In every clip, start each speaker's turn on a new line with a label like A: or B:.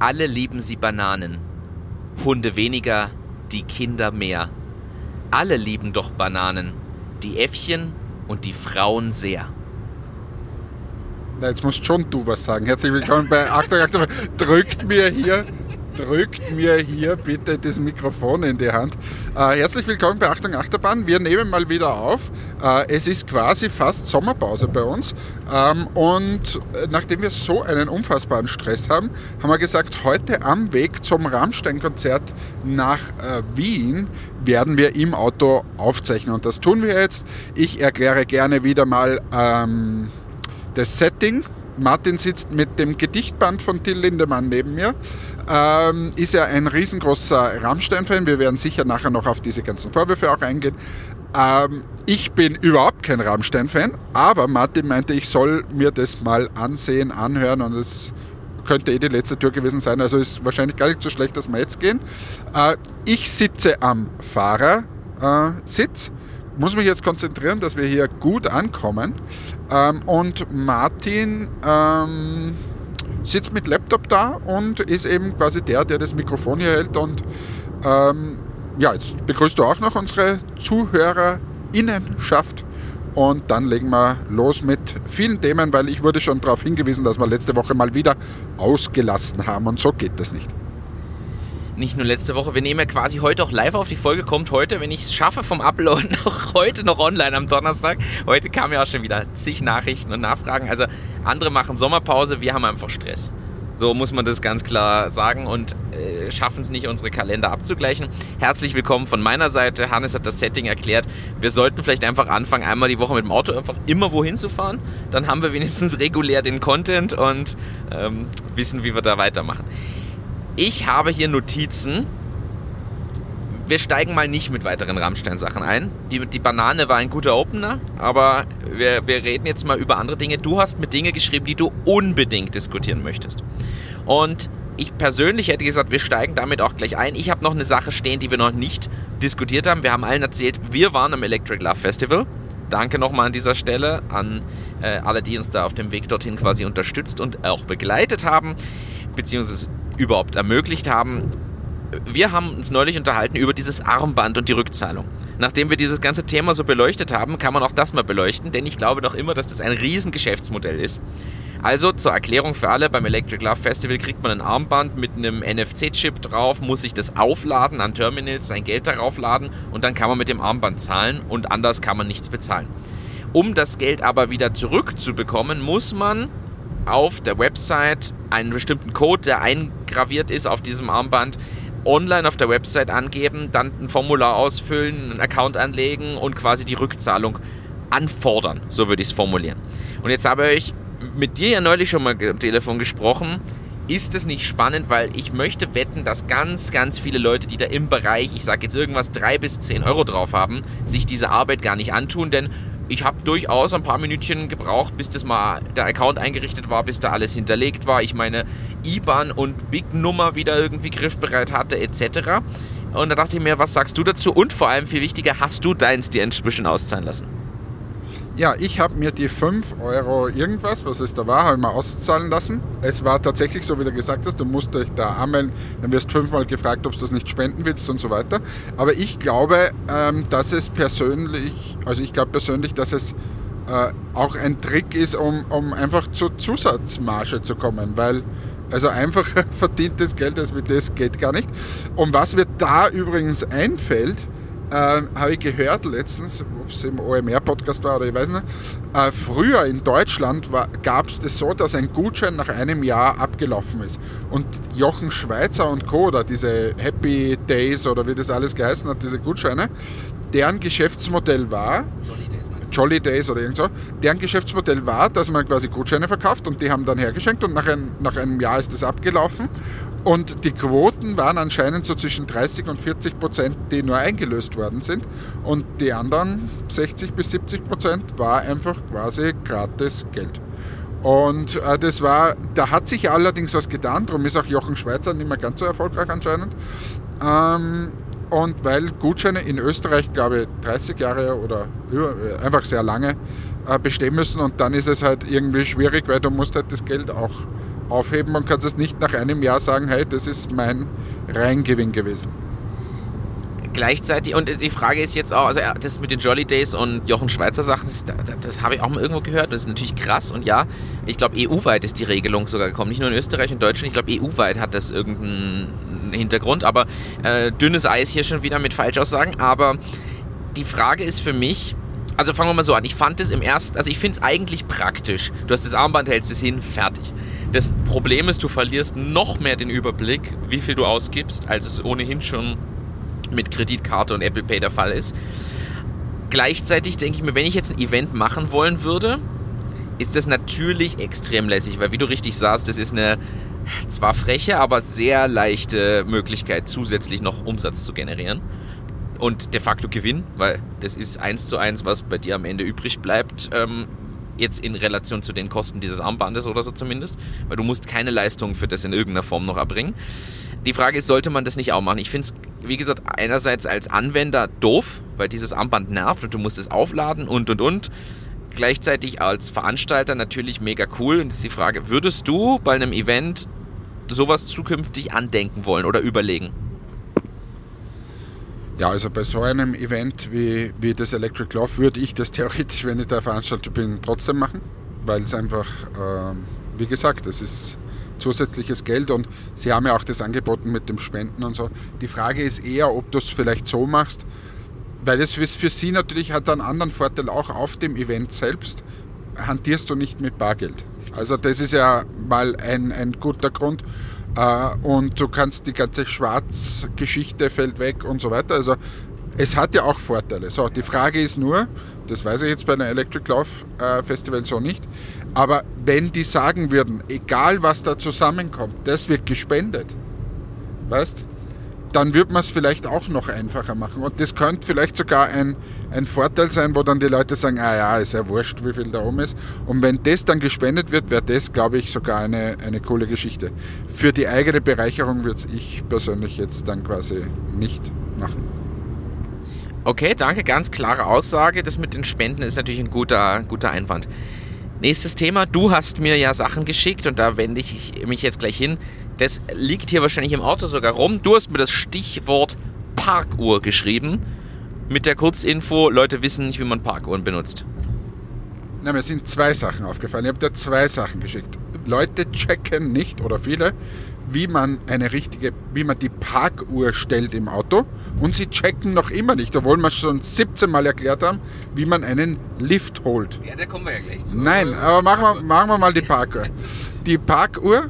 A: Alle lieben sie Bananen. Hunde weniger, die Kinder mehr. Alle lieben doch Bananen. Die Äffchen und die Frauen sehr.
B: Na, jetzt musst schon du was sagen. Herzlich willkommen bei Achtung, Achtung. Drückt mir hier drückt mir hier bitte das Mikrofon in die Hand. Äh, herzlich willkommen bei Achtung Achterbahn. Wir nehmen mal wieder auf. Äh, es ist quasi fast Sommerpause bei uns. Ähm, und äh, nachdem wir so einen unfassbaren Stress haben, haben wir gesagt, heute am Weg zum Rammstein-Konzert nach äh, Wien werden wir im Auto aufzeichnen. Und das tun wir jetzt. Ich erkläre gerne wieder mal ähm, das Setting Martin sitzt mit dem Gedichtband von Till Lindemann neben mir. Ähm, ist ja ein riesengroßer Rammstein-Fan. Wir werden sicher nachher noch auf diese ganzen Vorwürfe auch eingehen. Ähm, ich bin überhaupt kein Rammstein-Fan, aber Martin meinte, ich soll mir das mal ansehen, anhören und es könnte eh die letzte Tour gewesen sein. Also ist wahrscheinlich gar nicht so schlecht, dass wir jetzt gehen. Äh, ich sitze am Fahrersitz muss mich jetzt konzentrieren, dass wir hier gut ankommen. Ähm, und Martin ähm, sitzt mit Laptop da und ist eben quasi der, der das Mikrofon hier hält. Und ähm, ja, jetzt begrüßt du auch noch unsere ZuhörerInnenschaft. Und dann legen wir los mit vielen Themen, weil ich wurde schon darauf hingewiesen, dass wir letzte Woche mal wieder ausgelassen haben. Und so geht das nicht
A: nicht nur letzte Woche, wir nehmen ja quasi heute auch live auf. Die Folge kommt heute, wenn ich es schaffe vom Upload, noch heute noch online am Donnerstag. Heute kamen ja auch schon wieder zig Nachrichten und Nachfragen. Also andere machen Sommerpause, wir haben einfach Stress. So muss man das ganz klar sagen und äh, schaffen es nicht, unsere Kalender abzugleichen. Herzlich willkommen von meiner Seite. Hannes hat das Setting erklärt. Wir sollten vielleicht einfach anfangen, einmal die Woche mit dem Auto einfach immer wohin zu fahren. Dann haben wir wenigstens regulär den Content und ähm, wissen, wie wir da weitermachen. Ich habe hier Notizen. Wir steigen mal nicht mit weiteren Rammstein-Sachen ein. Die, die, Banane war ein guter Opener, aber wir, wir reden jetzt mal über andere Dinge. Du hast mir Dinge geschrieben, die du unbedingt diskutieren möchtest. Und ich persönlich hätte gesagt, wir steigen damit auch gleich ein. Ich habe noch eine Sache stehen, die wir noch nicht diskutiert haben. Wir haben allen erzählt, wir waren am Electric Love Festival. Danke nochmal an dieser Stelle an äh, alle, die uns da auf dem Weg dorthin quasi unterstützt und auch begleitet haben, beziehungsweise überhaupt ermöglicht haben. Wir haben uns neulich unterhalten über dieses Armband und die Rückzahlung. Nachdem wir dieses ganze Thema so beleuchtet haben, kann man auch das mal beleuchten, denn ich glaube doch immer, dass das ein Riesengeschäftsmodell ist. Also zur Erklärung für alle, beim Electric Love Festival kriegt man ein Armband mit einem NFC-Chip drauf, muss sich das aufladen an Terminals, sein Geld darauf laden und dann kann man mit dem Armband zahlen und anders kann man nichts bezahlen. Um das Geld aber wieder zurückzubekommen, muss man auf der Website einen bestimmten Code, der eingraviert ist auf diesem Armband, online auf der Website angeben, dann ein Formular ausfüllen, einen Account anlegen und quasi die Rückzahlung anfordern. So würde ich es formulieren. Und jetzt habe ich mit dir ja neulich schon mal am Telefon gesprochen. Ist es nicht spannend, weil ich möchte wetten, dass ganz, ganz viele Leute, die da im Bereich, ich sage jetzt irgendwas, drei bis zehn Euro drauf haben, sich diese Arbeit gar nicht antun, denn ich habe durchaus ein paar Minütchen gebraucht, bis das mal der Account eingerichtet war, bis da alles hinterlegt war, ich meine IBAN und BIG-Nummer wieder irgendwie griffbereit hatte etc. Und da dachte ich mir, was sagst du dazu? Und vor allem viel wichtiger, hast du deins dir inzwischen auszahlen lassen?
B: Ja, ich habe mir die 5 Euro irgendwas, was es da war, habe ich mal auszahlen lassen. Es war tatsächlich so, wie du gesagt hast, du musst dich da anmelden, dann wirst fünfmal gefragt, ob du das nicht spenden willst und so weiter. Aber ich glaube, ähm, dass es persönlich, also ich glaube persönlich, dass es äh, auch ein Trick ist, um, um einfach zur Zusatzmarge zu kommen, weil also einfach verdientes Geld als das geht gar nicht. Und was mir da übrigens einfällt, äh, habe ich gehört letztens, ob es im OMR-Podcast war oder ich weiß nicht, äh, früher in Deutschland gab es das so, dass ein Gutschein nach einem Jahr abgelaufen ist. Und Jochen Schweizer und Co., oder diese Happy Days oder wie das alles geheißen hat, diese Gutscheine, deren Geschäftsmodell war, Jolly Days oder irgend so, deren Geschäftsmodell war, dass man quasi Gutscheine verkauft und die haben dann hergeschenkt und nach, ein, nach einem Jahr ist das abgelaufen und die Quoten waren anscheinend so zwischen 30 und 40 Prozent, die nur eingelöst worden sind. Und die anderen 60 bis 70 Prozent war einfach quasi gratis Geld. Und äh, das war, da hat sich allerdings was getan, darum ist auch Jochen Schweizer nicht mehr ganz so erfolgreich anscheinend. Ähm, und weil Gutscheine in Österreich, glaube ich, 30 Jahre oder äh, einfach sehr lange äh, bestehen müssen und dann ist es halt irgendwie schwierig, weil du musst halt das Geld auch aufheben und kannst es nicht nach einem Jahr sagen, hey, das ist mein Reingewinn gewesen.
A: Gleichzeitig, und die Frage ist jetzt auch, also das mit den Jolly Days und Jochen Schweizer Sachen, das, das, das habe ich auch mal irgendwo gehört. Das ist natürlich krass und ja, ich glaube, EU-weit ist die Regelung sogar gekommen. Nicht nur in Österreich und Deutschland, ich glaube, EU-weit hat das irgendeinen Hintergrund, aber äh, dünnes Eis hier schon wieder mit Falschaussagen. Aber die Frage ist für mich, also fangen wir mal so an. Ich fand es im ersten, also ich finde es eigentlich praktisch. Du hast das Armband, hältst es hin, fertig. Das Problem ist, du verlierst noch mehr den Überblick, wie viel du ausgibst, als es ohnehin schon mit Kreditkarte und Apple Pay der Fall ist. Gleichzeitig denke ich mir, wenn ich jetzt ein Event machen wollen würde, ist das natürlich extrem lässig, weil wie du richtig sagst, das ist eine zwar freche, aber sehr leichte Möglichkeit, zusätzlich noch Umsatz zu generieren und de facto Gewinn, weil das ist eins zu eins, was bei dir am Ende übrig bleibt. Ähm, jetzt in Relation zu den Kosten dieses Armbandes oder so zumindest, weil du musst keine Leistung für das in irgendeiner Form noch erbringen. Die Frage ist, sollte man das nicht auch machen? Ich finde es, wie gesagt, einerseits als Anwender doof, weil dieses Armband nervt und du musst es aufladen und und und. Gleichzeitig als Veranstalter natürlich mega cool. Und ist die Frage, würdest du bei einem Event sowas zukünftig andenken wollen oder überlegen?
B: Ja, also bei so einem Event wie, wie das Electric Love würde ich das theoretisch, wenn ich der Veranstalter bin, trotzdem machen, weil es einfach, äh, wie gesagt, es ist zusätzliches Geld und sie haben ja auch das angeboten mit dem Spenden und so. Die Frage ist eher, ob du es vielleicht so machst, weil für, für sie natürlich hat einen anderen Vorteil auch auf dem Event selbst, hantierst du nicht mit Bargeld. Also das ist ja mal ein, ein guter Grund. Uh, und du kannst die ganze Schwarzgeschichte fällt weg und so weiter. Also es hat ja auch Vorteile. So, die Frage ist nur, das weiß ich jetzt bei einem Electric Love äh, Festival so nicht, aber wenn die sagen würden, egal was da zusammenkommt, das wird gespendet, weißt dann wird man es vielleicht auch noch einfacher machen. Und das könnte vielleicht sogar ein, ein Vorteil sein, wo dann die Leute sagen, ah ja, ist ja wurscht, wie viel da oben ist. Und wenn das dann gespendet wird, wäre das, glaube ich, sogar eine, eine coole Geschichte. Für die eigene Bereicherung würde ich persönlich jetzt dann quasi nicht machen.
A: Okay, danke, ganz klare Aussage. Das mit den Spenden ist natürlich ein guter, guter Einwand. Nächstes Thema, du hast mir ja Sachen geschickt und da wende ich mich jetzt gleich hin. Das liegt hier wahrscheinlich im Auto sogar rum. Du hast mir das Stichwort Parkuhr geschrieben. Mit der Kurzinfo, Leute wissen nicht, wie man Parkuhren benutzt.
B: Na, mir sind zwei Sachen aufgefallen. Ich habe dir zwei Sachen geschickt. Leute checken nicht oder viele, wie man eine richtige, wie man die Parkuhr stellt im Auto und sie checken noch immer nicht, obwohl wir schon 17 Mal erklärt haben, wie man einen Lift holt.
A: Ja, da kommen wir ja gleich zu.
B: Nein, aber machen wir, machen wir mal die Parkuhr. Die Parkuhr,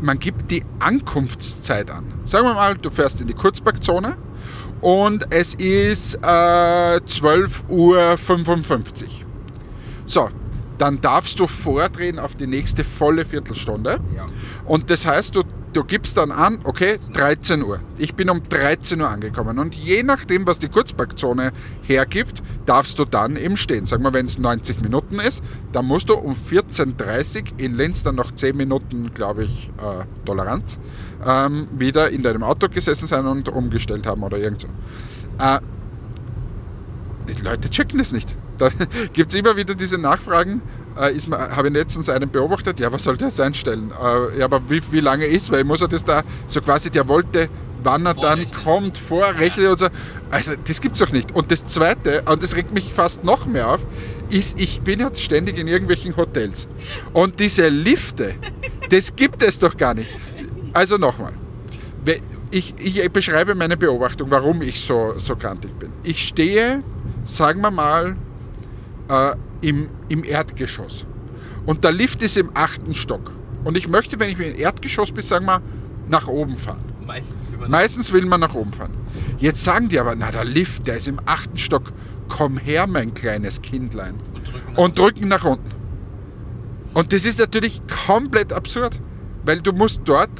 B: man gibt die Ankunftszeit an. Sagen wir mal, du fährst in die Kurzparkzone und es ist äh, 12.55 Uhr. So, dann darfst du vordrehen auf die nächste volle Viertelstunde. Ja. Und das heißt, du, du gibst dann an, okay, 13 Uhr. Ich bin um 13 Uhr angekommen. Und je nachdem, was die Kurzparkzone hergibt, darfst du dann eben stehen. Sagen wir, wenn es 90 Minuten ist, dann musst du um 14.30 Uhr in Linz dann noch 10 Minuten, glaube ich, äh, Toleranz, ähm, wieder in deinem Auto gesessen sein und umgestellt haben oder irgend so. Äh, die Leute checken das nicht. Da gibt es immer wieder diese Nachfragen. Äh, Habe ich letztens einen beobachtet, ja, was soll der einstellen? Äh, ja, aber wie, wie lange ist? Weil ich muss er das da so quasi, der wollte, wann er dann kommt, vorrechnen ja. und so. Also, das gibt es doch nicht. Und das Zweite, und das regt mich fast noch mehr auf, ist, ich bin ja ständig in irgendwelchen Hotels. Und diese Lifte, das gibt es doch gar nicht. Also nochmal. Ich, ich beschreibe meine Beobachtung, warum ich so, so kantig bin. Ich stehe, sagen wir mal, äh, im, im Erdgeschoss. Und der Lift ist im achten Stock. Und ich möchte, wenn ich im Erdgeschoss bin, sagen wir, nach oben fahren. Meistens will, man Meistens will man nach oben fahren. Jetzt sagen die aber, na der Lift, der ist im achten Stock. Komm her, mein kleines Kindlein. Und drücken nach, und drücken nach unten. Und das ist natürlich komplett absurd, weil du musst dort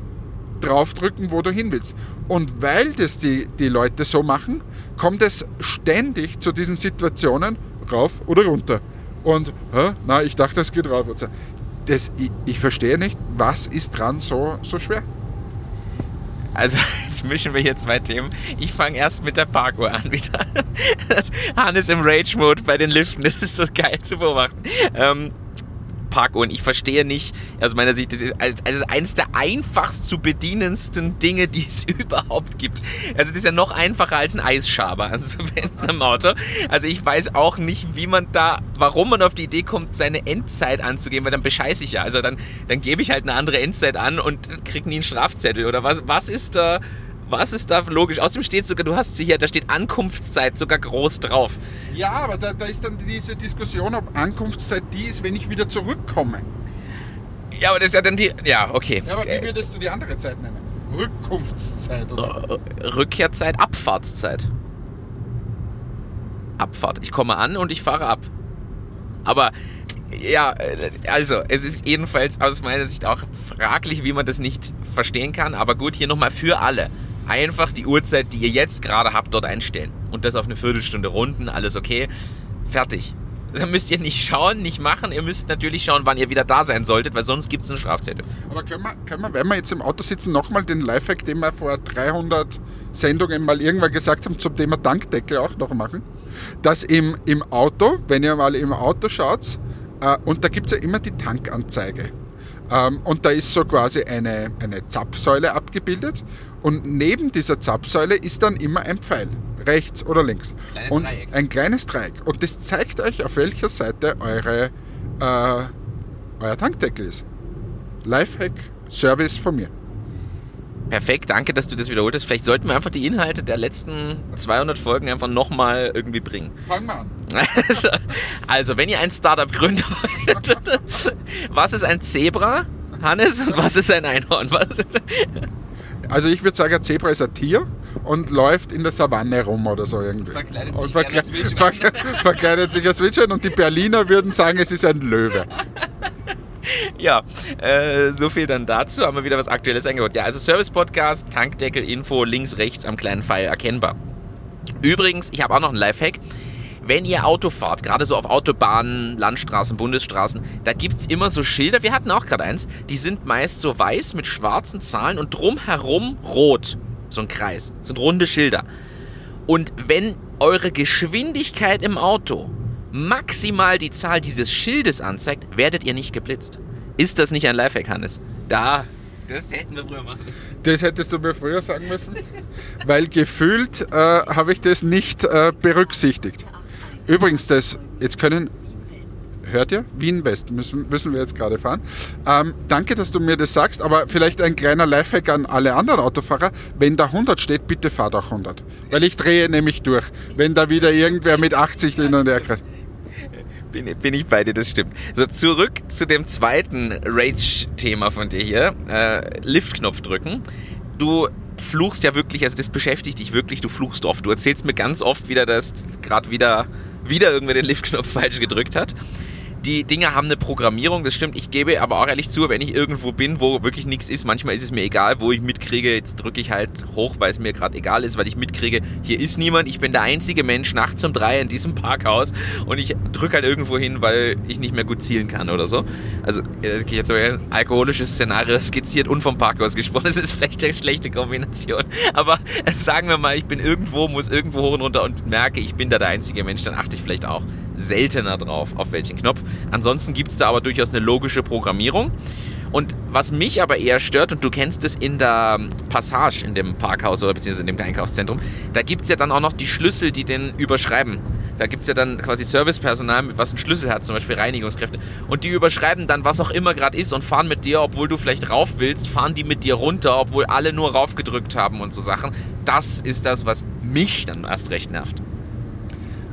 B: draufdrücken, wo du hin willst. Und weil das die, die Leute so machen, kommt es ständig zu diesen Situationen, rauf oder runter. Und, hä? na, ich dachte, es geht rauf. Das, ich, ich verstehe nicht, was ist dran so, so schwer?
A: Also, jetzt mischen wir hier zwei Themen. Ich fange erst mit der Parkour an wieder. Hannes im Rage-Mode bei den Liften, das ist so geil zu beobachten. Ähm, und ich verstehe nicht, aus meiner Sicht, das ist also eines der einfachst zu bedienendsten Dinge, die es überhaupt gibt. Also das ist ja noch einfacher als ein Eisschaber anzuwenden am Auto. Also ich weiß auch nicht, wie man da, warum man auf die Idee kommt, seine Endzeit anzugeben, weil dann bescheiße ich ja. Also dann, dann gebe ich halt eine andere Endzeit an und krieg nie einen Strafzettel oder was, was ist da... Was ist da logisch? Außerdem steht sogar, du hast sie hier, da steht Ankunftszeit sogar groß drauf.
B: Ja, aber da, da ist dann diese Diskussion, ob Ankunftszeit die ist, wenn ich wieder zurückkomme.
A: Ja, aber das ist ja dann die. Ja, okay.
B: Ja, aber wie würdest du die andere Zeit nennen? Rückkunftszeit oder?
A: Rückkehrzeit, Abfahrtszeit. Abfahrt. Ich komme an und ich fahre ab. Aber ja, also es ist jedenfalls aus meiner Sicht auch fraglich, wie man das nicht verstehen kann. Aber gut, hier nochmal für alle einfach die Uhrzeit, die ihr jetzt gerade habt, dort einstellen. Und das auf eine Viertelstunde runden, alles okay. Fertig. Da müsst ihr nicht schauen, nicht machen. Ihr müsst natürlich schauen, wann ihr wieder da sein solltet, weil sonst gibt es eine Strafzettel.
B: Aber können wir, können wir, wenn wir jetzt im Auto sitzen, nochmal den Lifehack, den wir vor 300 Sendungen mal irgendwann gesagt haben, zum Thema Tankdeckel auch noch machen? Dass im, im Auto, wenn ihr mal im Auto schaut, äh, und da gibt es ja immer die Tankanzeige. Ähm, und da ist so quasi eine, eine Zapfsäule abgebildet. Und neben dieser Zapfsäule ist dann immer ein Pfeil, rechts oder links.
A: Kleines
B: und
A: Dreieck.
B: Ein kleines Dreieck. Und das zeigt euch, auf welcher Seite eure, äh, euer Tankdeckel ist. Lifehack, Service von mir.
A: Perfekt, danke, dass du das wiederholt hast. Vielleicht sollten wir einfach die Inhalte der letzten 200 Folgen einfach nochmal irgendwie bringen.
B: Fangen wir an.
A: Also, also, wenn ihr ein Startup gründen wollt, was ist ein Zebra, Hannes, und was ist ein Einhorn? Was ist,
B: Also ich würde sagen, ein Zebra ist ein Tier und läuft in der Savanne rum oder so irgendwie.
A: Verkleidet
B: Und
A: sich
B: verkle
A: als
B: verkle verkleidet sich als Wildschwein und die Berliner würden sagen, es ist ein Löwe.
A: ja, äh, so viel dann dazu. Haben wir wieder was Aktuelles eingebaut. Ja, also Service-Podcast, Tankdeckel, Info, links, rechts am kleinen Pfeil erkennbar. Übrigens, ich habe auch noch einen Lifehack. Wenn ihr Auto fahrt, gerade so auf Autobahnen, Landstraßen, Bundesstraßen, da gibt es immer so Schilder, wir hatten auch gerade eins, die sind meist so weiß mit schwarzen Zahlen und drumherum rot. So ein Kreis. Das sind runde Schilder. Und wenn eure Geschwindigkeit im Auto maximal die Zahl dieses Schildes anzeigt, werdet ihr nicht geblitzt. Ist das nicht ein Lifehack, Hannes? Da. Das hätten wir früher machen müssen.
B: Das hättest du mir früher sagen müssen, weil gefühlt äh, habe ich das nicht äh, berücksichtigt. Übrigens, das jetzt können, hört ihr? Wien West müssen, müssen wir jetzt gerade fahren. Ähm, danke, dass du mir das sagst, aber vielleicht ein kleiner Lifehack an alle anderen Autofahrer. Wenn da 100 steht, bitte fahrt auch 100. Weil ich drehe nämlich durch, wenn da wieder irgendwer mit 80 hin und her kreist.
A: Bin, bin ich bei dir, das stimmt. So, zurück zu dem zweiten Rage-Thema von dir hier. Äh, Liftknopf drücken. Du fluchst ja wirklich, also das beschäftigt dich wirklich, du fluchst oft. Du erzählst mir ganz oft wieder, dass gerade wieder, wieder irgendwer den Liftknopf falsch gedrückt hat. Die Dinge haben eine Programmierung, das stimmt. Ich gebe aber auch ehrlich zu, wenn ich irgendwo bin, wo wirklich nichts ist, manchmal ist es mir egal, wo ich mitkriege, jetzt drücke ich halt hoch, weil es mir gerade egal ist, weil ich mitkriege, hier ist niemand, ich bin der einzige Mensch nachts um drei in diesem Parkhaus und ich drücke halt irgendwo hin, weil ich nicht mehr gut zielen kann oder so. Also, äh, jetzt aber ein alkoholisches Szenario skizziert und vom Parkhaus gesprochen, das ist vielleicht eine schlechte Kombination. Aber äh, sagen wir mal, ich bin irgendwo, muss irgendwo hoch und runter und merke, ich bin da der einzige Mensch, dann achte ich vielleicht auch seltener drauf, auf welchen Knopf. Ansonsten gibt es da aber durchaus eine logische Programmierung. Und was mich aber eher stört, und du kennst es in der Passage, in dem Parkhaus oder beziehungsweise in dem Einkaufszentrum, da gibt es ja dann auch noch die Schlüssel, die den überschreiben. Da gibt es ja dann quasi Servicepersonal, was einen Schlüssel hat, zum Beispiel Reinigungskräfte. Und die überschreiben dann, was auch immer gerade ist und fahren mit dir, obwohl du vielleicht rauf willst, fahren die mit dir runter, obwohl alle nur raufgedrückt haben und so Sachen. Das ist das, was mich dann erst recht nervt.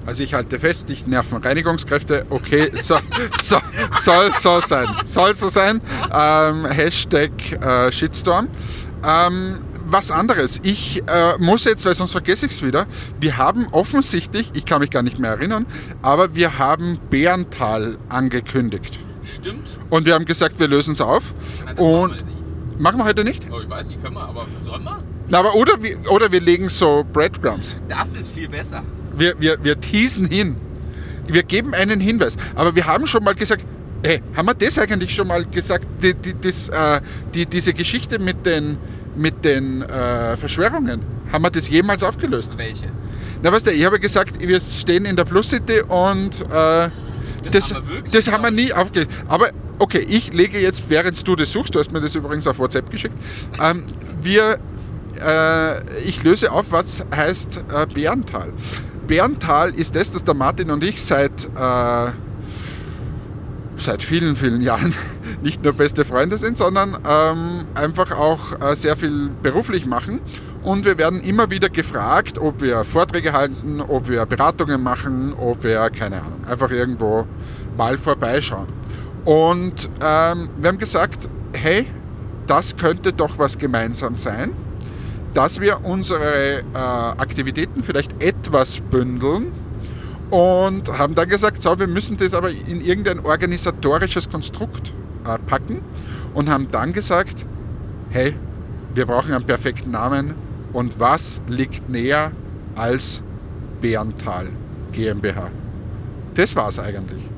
B: Also ich halte fest, dich nerven Reinigungskräfte. Okay, so, so, soll so sein. Soll so sein. Ähm, Hashtag äh, Shitstorm. Ähm, was anderes. Ich äh, muss jetzt, weil sonst vergesse ich es wieder. Wir haben offensichtlich, ich kann mich gar nicht mehr erinnern, aber wir haben Bärental angekündigt.
A: Stimmt.
B: Und wir haben gesagt, wir lösen es auf. Und machen wir heute nicht?
A: Oh, ich weiß nicht, können wir, aber sollen wir?
B: Na, aber oder, wir, oder wir legen so Breadcrumbs.
A: Das ist viel besser.
B: Wir, wir, wir teasen hin. Wir geben einen Hinweis. Aber wir haben schon mal gesagt, hey, haben wir das eigentlich schon mal gesagt, die, die, das, äh, die, diese Geschichte mit den, mit den äh, Verschwörungen? Haben wir das jemals aufgelöst?
A: Welche?
B: Na, weißt du, ich habe gesagt, wir stehen in der Plus City und äh, das,
A: haben wir wirklich,
B: das haben wir nie aufgelöst. Aber okay, ich lege jetzt, während du das suchst, du hast mir das übrigens auf WhatsApp geschickt, ähm, wir, äh, ich löse auf, was heißt äh, Bärental. Bärental ist das, dass der Martin und ich seit, äh, seit vielen, vielen Jahren nicht nur beste Freunde sind, sondern ähm, einfach auch äh, sehr viel beruflich machen. Und wir werden immer wieder gefragt, ob wir Vorträge halten, ob wir Beratungen machen, ob wir, keine Ahnung, einfach irgendwo mal vorbeischauen. Und ähm, wir haben gesagt, hey, das könnte doch was gemeinsam sein, dass wir unsere äh, Aktivitäten vielleicht etwas bündeln und haben dann gesagt, so, wir müssen das aber in irgendein organisatorisches Konstrukt äh, packen und haben dann gesagt, hey, wir brauchen einen perfekten Namen und was liegt näher als Bärental GmbH? Das war es eigentlich.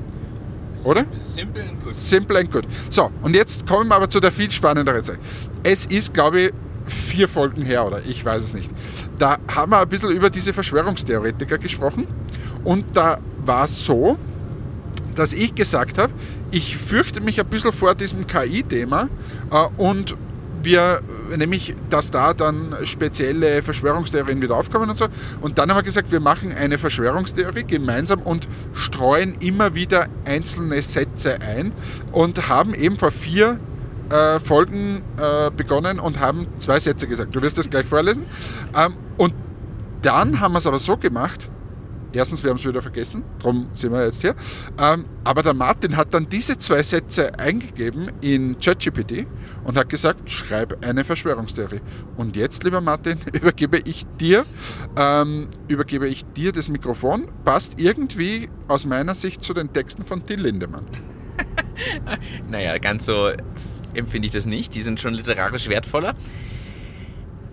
B: Oder?
A: Simple and good.
B: Simple and good. So, und jetzt kommen wir aber zu der viel spannenderen Sache. Es ist, glaube ich, vier Folgen her oder ich weiß es nicht. Da haben wir ein bisschen über diese Verschwörungstheoretiker gesprochen und da war es so, dass ich gesagt habe, ich fürchte mich ein bisschen vor diesem KI-Thema äh, und wir, nämlich, dass da dann spezielle Verschwörungstheorien wieder aufkommen und so. Und dann haben wir gesagt, wir machen eine Verschwörungstheorie gemeinsam und streuen immer wieder einzelne Sätze ein und haben eben vor vier äh, Folgen äh, begonnen und haben zwei Sätze gesagt. Du wirst das gleich vorlesen. Ähm, und dann haben wir es aber so gemacht, Erstens, wir haben es wieder vergessen, darum sind wir jetzt hier. Ähm, aber der Martin hat dann diese zwei Sätze eingegeben in ChatGPT und hat gesagt, schreib eine Verschwörungstheorie. Und jetzt, lieber Martin, übergebe ich dir, ähm, übergebe ich dir das Mikrofon. Passt irgendwie aus meiner Sicht zu den Texten von Till Lindemann.
A: naja, ganz so empfinde ich das nicht. Die sind schon literarisch wertvoller.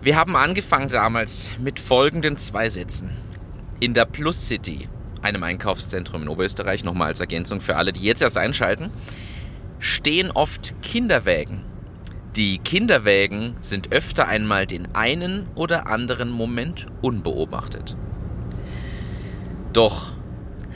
A: Wir haben angefangen damals mit folgenden zwei Sätzen. In der Plus City, einem Einkaufszentrum in Oberösterreich, nochmal als Ergänzung für alle, die jetzt erst einschalten, stehen oft Kinderwägen. Die Kinderwägen sind öfter einmal den einen oder anderen Moment unbeobachtet. Doch,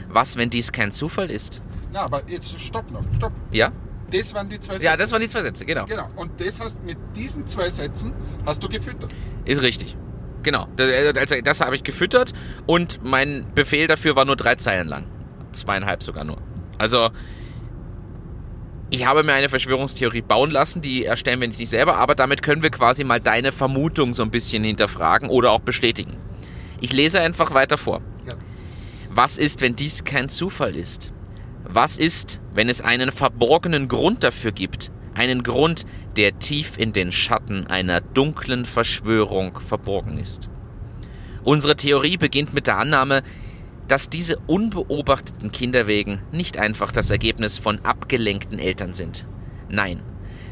A: was, wenn dies kein Zufall ist?
B: Ja, aber jetzt stopp noch, stopp.
A: Ja?
B: Das waren die zwei Sätze.
A: Ja, das waren die zwei Sätze, genau.
B: Genau. Und das hast mit diesen zwei Sätzen hast du gefüttert.
A: Ist richtig. Genau, also das habe ich gefüttert und mein Befehl dafür war nur drei Zeilen lang. Zweieinhalb sogar nur. Also, ich habe mir eine Verschwörungstheorie bauen lassen, die erstellen wir jetzt nicht selber, aber damit können wir quasi mal deine Vermutung so ein bisschen hinterfragen oder auch bestätigen. Ich lese einfach weiter vor. Ja. Was ist, wenn dies kein Zufall ist? Was ist, wenn es einen verborgenen Grund dafür gibt? Einen Grund, der tief in den Schatten einer dunklen Verschwörung verborgen ist. Unsere Theorie beginnt mit der Annahme, dass diese unbeobachteten Kinderwegen nicht einfach das Ergebnis von abgelenkten Eltern sind. Nein,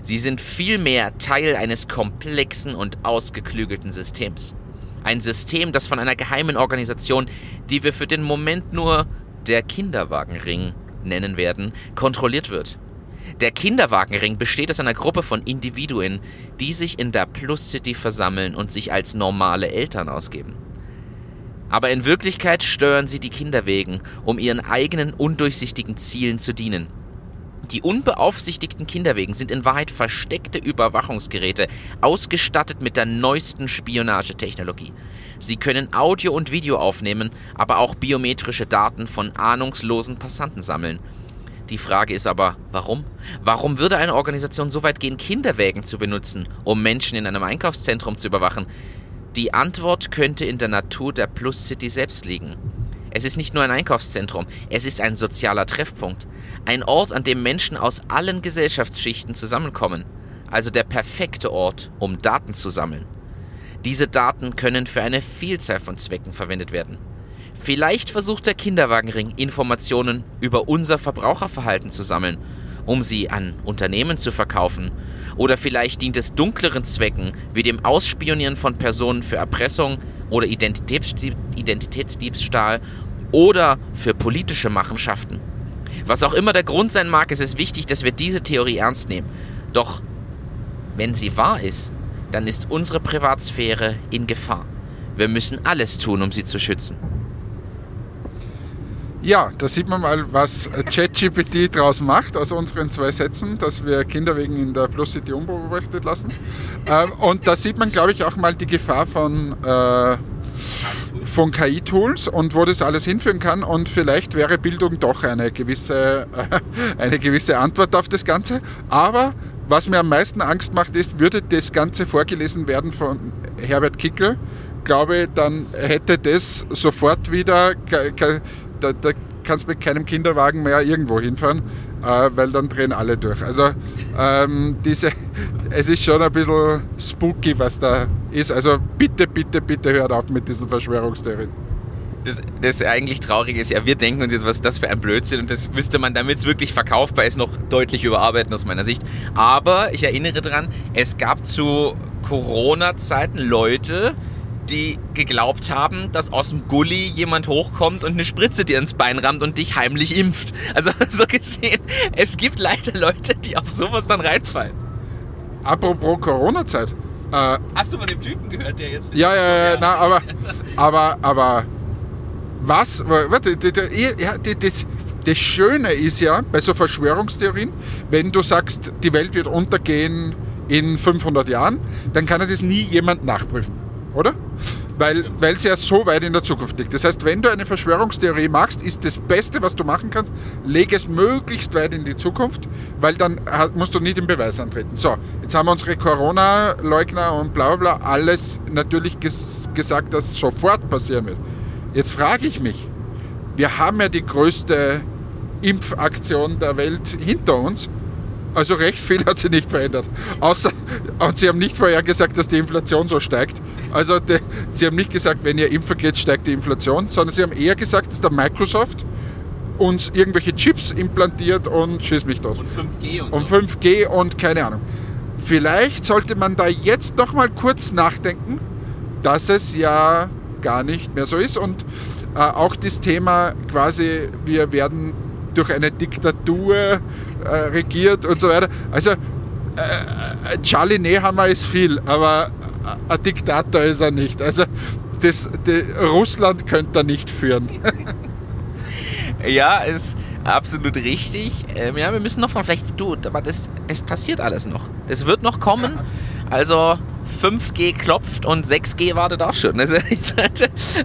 A: sie sind vielmehr Teil eines komplexen und ausgeklügelten Systems. Ein System, das von einer geheimen Organisation, die wir für den Moment nur der Kinderwagenring nennen werden, kontrolliert wird. Der Kinderwagenring besteht aus einer Gruppe von Individuen, die sich in der Plus City versammeln und sich als normale Eltern ausgeben. Aber in Wirklichkeit steuern sie die Kinderwegen, um ihren eigenen undurchsichtigen Zielen zu dienen. Die unbeaufsichtigten Kinderwegen sind in Wahrheit versteckte Überwachungsgeräte, ausgestattet mit der neuesten Spionagetechnologie. Sie können Audio und Video aufnehmen, aber auch biometrische Daten von ahnungslosen Passanten sammeln. Die Frage ist aber, warum? Warum würde eine Organisation so weit gehen, Kinderwägen zu benutzen, um Menschen in einem Einkaufszentrum zu überwachen? Die Antwort könnte in der Natur der Plus City selbst liegen. Es ist nicht nur ein Einkaufszentrum, es ist ein sozialer Treffpunkt. Ein Ort, an dem Menschen aus allen Gesellschaftsschichten zusammenkommen. Also der perfekte Ort, um Daten zu sammeln. Diese Daten können für eine Vielzahl von Zwecken verwendet werden. Vielleicht versucht der Kinderwagenring Informationen über unser Verbraucherverhalten zu sammeln, um sie an Unternehmen zu verkaufen. Oder vielleicht dient es dunkleren Zwecken, wie dem Ausspionieren von Personen für Erpressung oder Identitätsdiebstahl oder für politische Machenschaften. Was auch immer der Grund sein mag, es ist wichtig, dass wir diese Theorie ernst nehmen. Doch wenn sie wahr ist, dann ist unsere Privatsphäre in Gefahr. Wir müssen alles tun, um sie zu schützen.
B: Ja, da sieht man mal, was ChatGPT draus macht aus unseren zwei Sätzen, dass wir Kinder wegen in der Plus City unbeobachtet lassen. ähm, und da sieht man, glaube ich, auch mal die Gefahr von, äh, von KI-Tools und wo das alles hinführen kann. Und vielleicht wäre Bildung doch eine gewisse, äh, eine gewisse Antwort auf das Ganze. Aber was mir am meisten Angst macht, ist, würde das Ganze vorgelesen werden von Herbert Kickel, glaube, dann hätte das sofort wieder da, da kannst du mit keinem Kinderwagen mehr irgendwo hinfahren, äh, weil dann drehen alle durch. Also ähm, diese, es ist schon ein bisschen spooky, was da ist. Also bitte, bitte, bitte hört auf mit diesen Verschwörungstheorien.
A: Das, das eigentlich Traurige ist ja, wir denken uns jetzt, was ist das für ein Blödsinn und das müsste man, damit es wirklich verkaufbar ist, noch deutlich überarbeiten aus meiner Sicht. Aber ich erinnere daran, es gab zu Corona-Zeiten Leute, die geglaubt haben, dass aus dem Gully jemand hochkommt und eine Spritze dir ins Bein rammt und dich heimlich impft. Also so gesehen, es gibt leider Leute, die auf sowas dann reinfallen.
B: Apropos Corona-Zeit.
A: Äh, Hast du von dem Typen gehört, der jetzt...
B: Ja, ja, ja, na, aber, aber, aber, was, warte, das, das Schöne ist ja bei so Verschwörungstheorien, wenn du sagst, die Welt wird untergehen in 500 Jahren, dann kann ja das nie jemand nachprüfen oder? Weil es ja so weit in der Zukunft liegt. Das heißt, wenn du eine Verschwörungstheorie machst, ist das Beste, was du machen kannst, leg es möglichst weit in die Zukunft, weil dann musst du nie den Beweis antreten. So, jetzt haben unsere Corona-Leugner und bla bla bla alles natürlich ges gesagt, dass sofort passieren wird. Jetzt frage ich mich, wir haben ja die größte Impfaktion der Welt hinter uns also recht viel hat sich nicht verändert. Außer, und sie haben nicht vorher gesagt, dass die Inflation so steigt. Also de, sie haben nicht gesagt, wenn ihr impfen geht, steigt die Inflation, sondern sie haben eher gesagt, dass der Microsoft uns irgendwelche Chips implantiert und schieß mich dort.
A: Und 5G und,
B: und so. 5G und keine Ahnung. Vielleicht sollte man da jetzt noch mal kurz nachdenken, dass es ja gar nicht mehr so ist und äh, auch das Thema quasi, wir werden durch eine Diktatur äh, regiert und so weiter. Also äh, äh Charlie Nehammer ist viel, aber ein Diktator ist er nicht. Also das, das Russland könnte er nicht führen.
A: ja, ist absolut richtig. Ja, wir müssen noch von vielleicht, du, aber das, es passiert alles noch. Es wird noch kommen. Also 5G klopft und 6G wartet auch schon.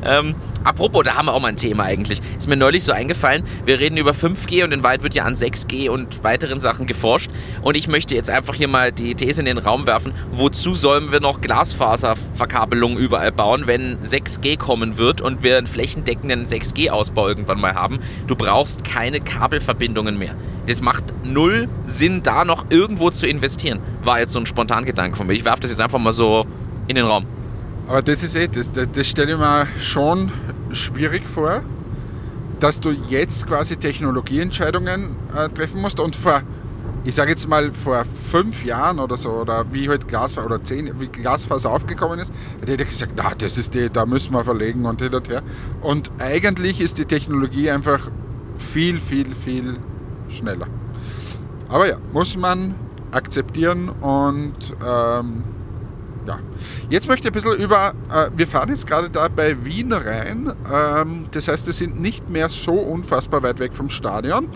A: ähm, apropos, da haben wir auch mal ein Thema eigentlich. Ist mir neulich so eingefallen, wir reden über 5G und in Wahrheit wird ja an 6G und weiteren Sachen geforscht. Und ich möchte jetzt einfach hier mal die These in den Raum werfen, wozu sollen wir noch Glasfaserverkabelungen überall bauen, wenn 6G kommen wird und wir einen flächendeckenden 6G-Ausbau irgendwann mal haben? Du brauchst keine Kabelverbindungen mehr. Das macht null Sinn, da noch irgendwo zu investieren. War jetzt so ein Spontangedanke von mir. Ich werfe das jetzt einfach mal so in den Raum.
B: Aber das ist eh, das, das, das stelle ich mir schon schwierig vor, dass du jetzt quasi Technologieentscheidungen äh, treffen musst und vor, ich sage jetzt mal vor fünf Jahren oder so, oder wie halt Glasfaser oder zehn, wie Glasfaser aufgekommen ist, hätte jeder gesagt, na, das ist die, da müssen wir verlegen und hin und her. Und eigentlich ist die Technologie einfach viel, viel, viel schneller. Aber ja, muss man akzeptieren und ähm, ja. Jetzt möchte ich ein bisschen über, äh, wir fahren jetzt gerade da bei Wien rein, ähm, das heißt, wir sind nicht mehr so unfassbar weit weg vom Stadion.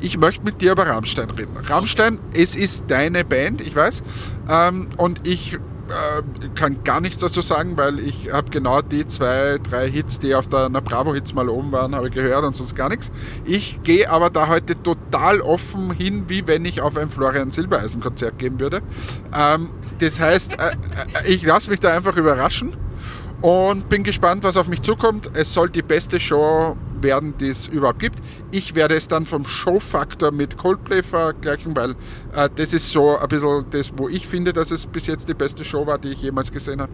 B: Ich möchte mit dir über Rammstein reden. Rammstein, es ist deine Band, ich weiß, ähm, und ich äh, kann gar nichts dazu sagen, weil ich habe genau die zwei, drei Hits, die auf der Bravo Hits mal oben waren, habe gehört und sonst gar nichts. Ich gehe aber da heute total offen hin, wie wenn ich auf ein Florian Silbereisen Konzert gehen würde. Ähm, das heißt, äh, äh ich lasse mich da einfach überraschen und bin gespannt, was auf mich zukommt. Es soll die beste Show werden, die es überhaupt gibt. Ich werde es dann vom Showfaktor mit Coldplay vergleichen, weil äh, das ist so ein bisschen das, wo ich finde, dass es bis jetzt die beste Show war, die ich jemals gesehen habe.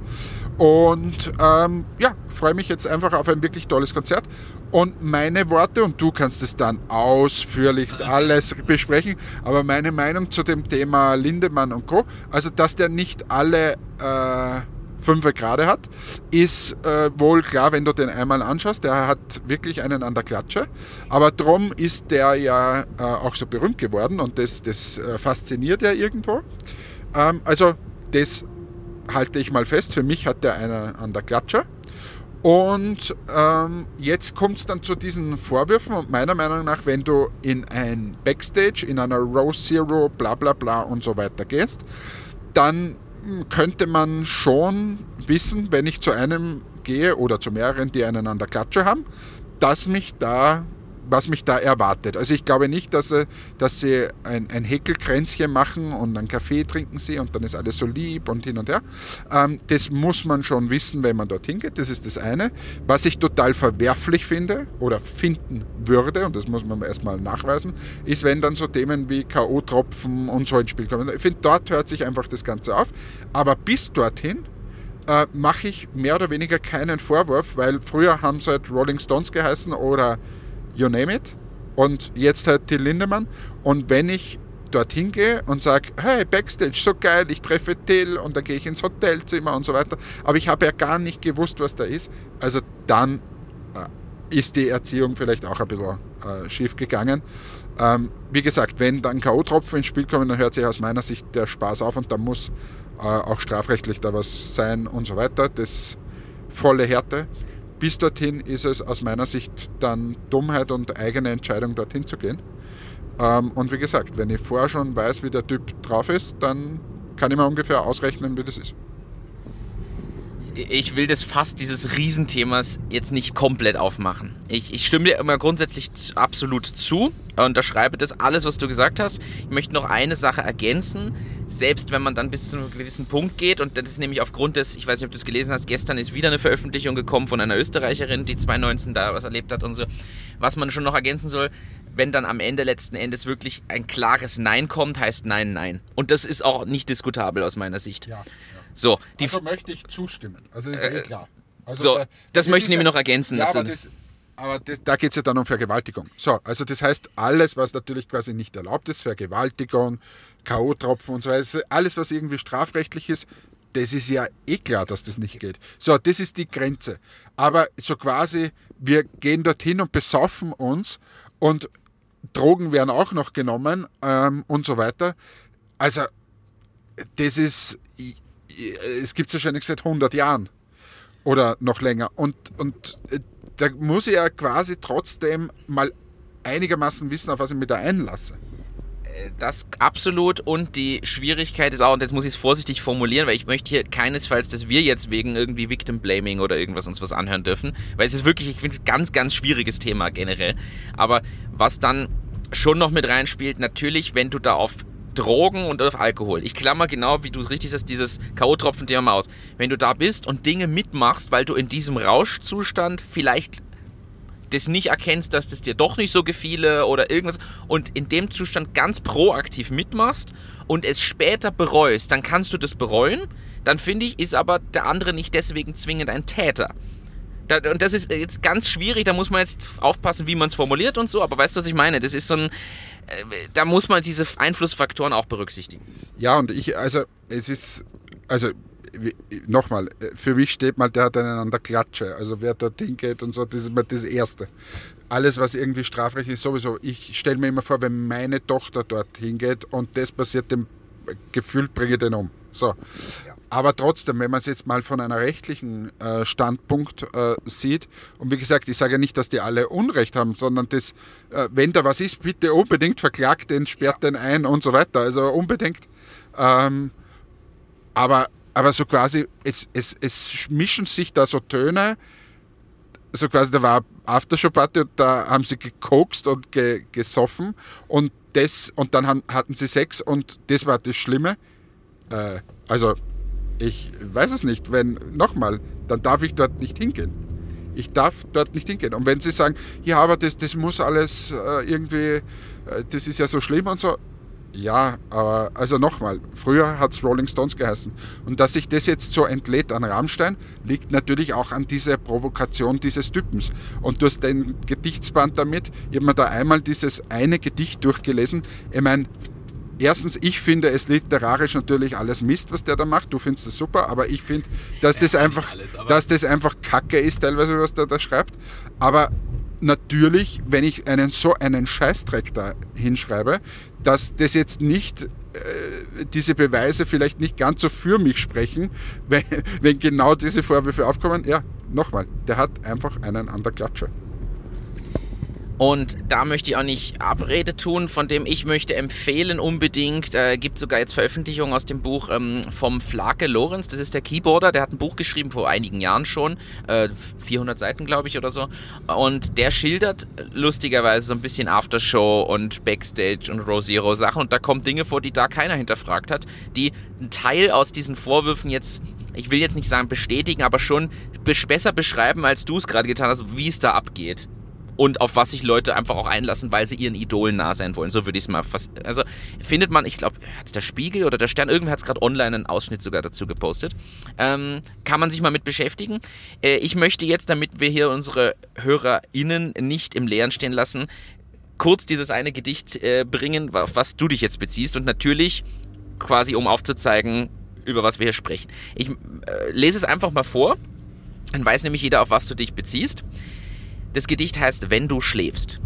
B: Und ähm, ja, freue mich jetzt einfach auf ein wirklich tolles Konzert. Und meine Worte, und du kannst es dann ausführlichst alles besprechen, aber meine Meinung zu dem Thema Lindemann und Co., also dass der nicht alle... Äh, 5 gerade hat, ist äh, wohl klar, wenn du den einmal anschaust. Der hat wirklich einen an der Klatsche. Aber drum ist der ja äh, auch so berühmt geworden und das, das äh, fasziniert ja irgendwo. Ähm, also das halte ich mal fest. Für mich hat der einen an der Klatsche. Und ähm, jetzt kommt es dann zu diesen Vorwürfen und meiner Meinung nach, wenn du in ein Backstage, in einer Row Zero, bla bla bla und so weiter gehst, dann könnte man schon wissen, wenn ich zu einem gehe oder zu mehreren, die einen an der Klatsche haben, dass mich da was mich da erwartet. Also ich glaube nicht, dass sie, dass sie ein, ein Häkelkränzchen machen und einen Kaffee trinken sie und dann ist alles so lieb und hin und her. Ähm, das muss man schon wissen, wenn man dorthin geht. Das ist das eine. Was ich total verwerflich finde oder finden würde, und das muss man erstmal nachweisen, ist, wenn dann so Themen wie K.O.-Tropfen und so ins Spiel kommen. Ich finde, dort hört sich einfach das Ganze auf. Aber bis dorthin äh, mache ich mehr oder weniger keinen Vorwurf, weil früher haben sie halt Rolling Stones geheißen oder you name it. Und jetzt halt Till Lindemann. Und wenn ich dorthin gehe und sage, hey, Backstage, so geil, ich treffe Till und dann gehe ich ins Hotelzimmer und so weiter. Aber ich habe ja gar nicht gewusst, was da ist. Also dann äh, ist die Erziehung vielleicht auch ein bisschen äh, schief gegangen. Ähm, wie gesagt, wenn dann K.O.-Tropfen ins Spiel kommen, dann hört sich aus meiner Sicht der Spaß auf und da muss äh, auch strafrechtlich da was sein und so weiter. Das volle Härte bis dorthin ist es aus meiner Sicht dann Dummheit und eigene Entscheidung, dorthin zu gehen. Ähm, und wie gesagt, wenn ich vorher schon weiß, wie der Typ drauf ist, dann kann ich mir ungefähr ausrechnen, wie das ist
A: ich will das fast dieses Riesenthemas jetzt nicht komplett aufmachen. Ich, ich stimme dir immer grundsätzlich absolut zu und unterschreibe das alles, was du gesagt hast. Ich möchte noch eine Sache ergänzen. Selbst wenn man dann bis zu einem gewissen Punkt geht, und das ist nämlich aufgrund des, ich weiß nicht, ob du es gelesen hast, gestern ist wieder eine Veröffentlichung gekommen von einer Österreicherin, die 2019 da was erlebt hat und so. Was man schon noch ergänzen soll, wenn dann am Ende letzten Endes wirklich ein klares Nein kommt, heißt Nein, Nein. Und das ist auch nicht diskutabel aus meiner Sicht. Ja.
B: So, die also möchte ich zustimmen. Also ist äh, eh klar.
A: Also, so, da, das möchte ich nämlich noch ergänzen.
B: Ja, aber, das, aber das, da geht es ja dann um Vergewaltigung. So, also das heißt, alles, was natürlich quasi nicht erlaubt ist, Vergewaltigung, K.O.-Tropfen und so weiter, alles, was irgendwie strafrechtlich ist, das ist ja eh klar, dass das nicht geht. So, das ist die Grenze. Aber so quasi, wir gehen dorthin und besaufen uns und Drogen werden auch noch genommen ähm, und so weiter. Also, das ist, es gibt es wahrscheinlich seit 100 Jahren oder noch länger. Und, und äh, da muss ich ja quasi trotzdem mal einigermaßen wissen, auf was ich mich da einlasse.
A: Äh, das absolut und die Schwierigkeit ist auch, und jetzt muss ich es vorsichtig formulieren, weil ich möchte hier keinesfalls, dass wir jetzt wegen irgendwie Victim Blaming oder irgendwas uns was anhören dürfen, weil es ist wirklich, ich finde es ganz, ganz schwieriges Thema generell. Aber was dann schon noch mit reinspielt, natürlich, wenn du da auf Drogen und auf Alkohol. Ich klammer genau, wie du richtig sagst, dieses K.O.-Tropfen-Thema mal aus. Wenn du da bist und Dinge mitmachst, weil du in diesem Rauschzustand vielleicht das nicht erkennst, dass das dir doch nicht so gefiele oder irgendwas und in dem Zustand ganz proaktiv mitmachst und es später bereust, dann kannst du das bereuen. Dann finde ich, ist aber der andere nicht deswegen zwingend ein Täter. und das ist jetzt ganz schwierig, da muss man jetzt aufpassen, wie man es formuliert und so, aber weißt du, was ich meine? Das ist so ein, da muss man diese Einflussfaktoren auch berücksichtigen.
B: Ja, und ich, also es ist, also nochmal, für mich steht mal, der hat einen an der Klatsche. Also wer dort hingeht und so, das ist mal das Erste. Alles, was irgendwie strafrechtlich ist, sowieso. Ich stelle mir immer vor, wenn meine Tochter dort hingeht und das passiert, dem Gefühl bringe ich den um. So. Ja. Aber trotzdem, wenn man es jetzt mal von einer rechtlichen äh, Standpunkt äh, sieht, und wie gesagt, ich sage ja nicht, dass die alle Unrecht haben, sondern das, äh, wenn da was ist, bitte unbedingt verklagt den, sperrt ja. den ein und so weiter. Also unbedingt. Ähm, aber, aber so quasi, es, es, es mischen sich da so Töne, so quasi, da war Aftershow-Party und da haben sie gekokst und ge, gesoffen und das, und dann haben, hatten sie Sex und das war das Schlimme. Äh, also ich weiß es nicht. Wenn, nochmal, dann darf ich dort nicht hingehen. Ich darf dort nicht hingehen. Und wenn Sie sagen, ja, aber das, das muss alles äh, irgendwie, äh, das ist ja so schlimm und so. Ja, aber also nochmal, früher hat es Rolling Stones geheißen. Und dass sich das jetzt so entlädt an Rammstein, liegt natürlich auch an dieser Provokation dieses Typens. Und du hast den Gedichtsband damit, ich habe mir da einmal dieses eine Gedicht durchgelesen. Ich meine, erstens, ich finde es literarisch natürlich alles Mist, was der da macht. Du findest das super, aber ich finde, dass, das einfach, alles, dass das einfach Kacke ist, teilweise, was der da schreibt. Aber natürlich, wenn ich einen so einen Scheißdreck da hinschreibe, dass das jetzt nicht äh, diese Beweise vielleicht nicht ganz so für mich sprechen, wenn, wenn genau diese Vorwürfe aufkommen, ja, nochmal, der hat einfach einen an der Klatsche.
A: Und da möchte ich auch nicht Abrede tun, von dem ich möchte empfehlen unbedingt. Äh, gibt sogar jetzt Veröffentlichungen aus dem Buch ähm, vom Flake Lorenz. Das ist der Keyboarder, der hat ein Buch geschrieben vor einigen Jahren schon. Äh, 400 Seiten, glaube ich, oder so. Und der schildert lustigerweise so ein bisschen Aftershow und Backstage und Row Zero Sachen. Und da kommen Dinge vor, die da keiner hinterfragt hat, die einen Teil aus diesen Vorwürfen jetzt ich will jetzt nicht sagen bestätigen, aber schon besser beschreiben, als du es gerade getan hast, wie es da abgeht und auf was sich Leute einfach auch einlassen, weil sie ihren Idolen nah sein wollen. So würde ich es mal fast. Also findet man, ich glaube, hat der Spiegel oder der Stern, irgendwer hat es gerade online einen Ausschnitt sogar dazu gepostet. Ähm, kann man sich mal mit beschäftigen. Äh, ich möchte jetzt, damit wir hier unsere HörerInnen nicht im Leeren stehen lassen, kurz dieses eine Gedicht äh, bringen, auf was du dich jetzt beziehst und natürlich quasi, um aufzuzeigen, über was wir hier sprechen. Ich äh, lese es einfach mal vor. Dann weiß nämlich jeder, auf was du dich beziehst. Das Gedicht heißt Wenn du schläfst.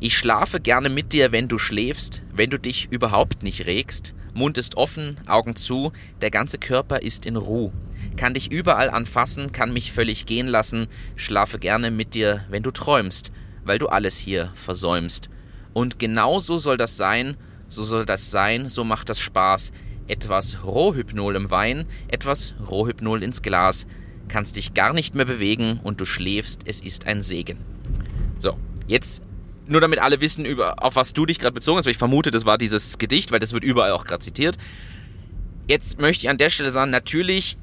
A: Ich schlafe gerne mit dir, wenn du schläfst, wenn du dich überhaupt nicht regst. Mund ist offen, Augen zu, der ganze Körper ist in Ruhe. Kann dich überall anfassen, kann mich völlig gehen lassen, schlafe gerne mit dir, wenn du träumst, weil du alles hier versäumst. Und genau so soll das sein, so soll das sein, so macht das Spaß. Etwas Rohhypnol im Wein, etwas Rohhypnol ins Glas. Kannst dich gar nicht mehr bewegen und du schläfst, es ist ein Segen. So, jetzt nur damit alle wissen, über, auf was du dich gerade bezogen hast, weil ich vermute, das war dieses Gedicht, weil das wird überall auch gerade zitiert. Jetzt möchte ich an der Stelle sagen, natürlich,